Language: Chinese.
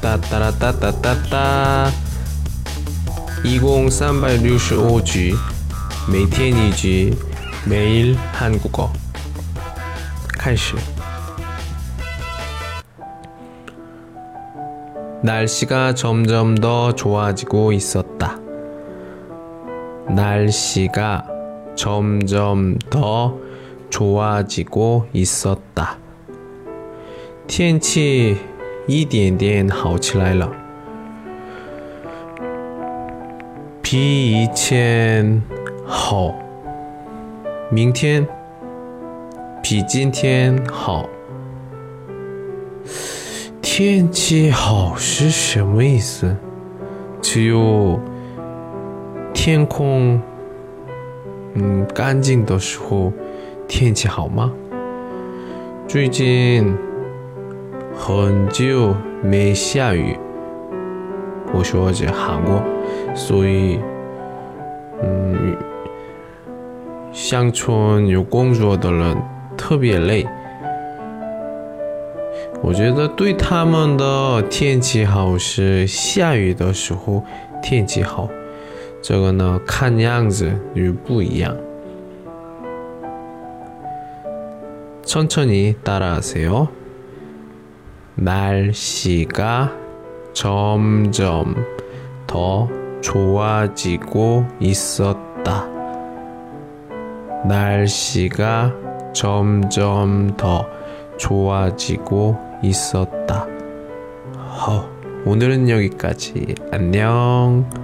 따따라따따따따 20-365주 매일 이지 매일 한국어 开始 날씨가 점점 더 좋아지고 있었다. 날씨가 점점 더 좋아지고 있었다. 天气 一点点好起来了，比以前好。明天比今天好。天气好是什么意思？只有天空嗯干净的时候天气好吗？最近很久没下雨，我说在韩国，所以嗯，乡村有工作的人特别累。我觉得对他们的天气好是下雨的时候天气好，这个呢看样子就不一样。천천히따라하세요 날씨가 점점 더 좋아지고 있었다 날씨가 점점 더 좋아지고 있었다. 허, 오늘은 여기까지. 안녕.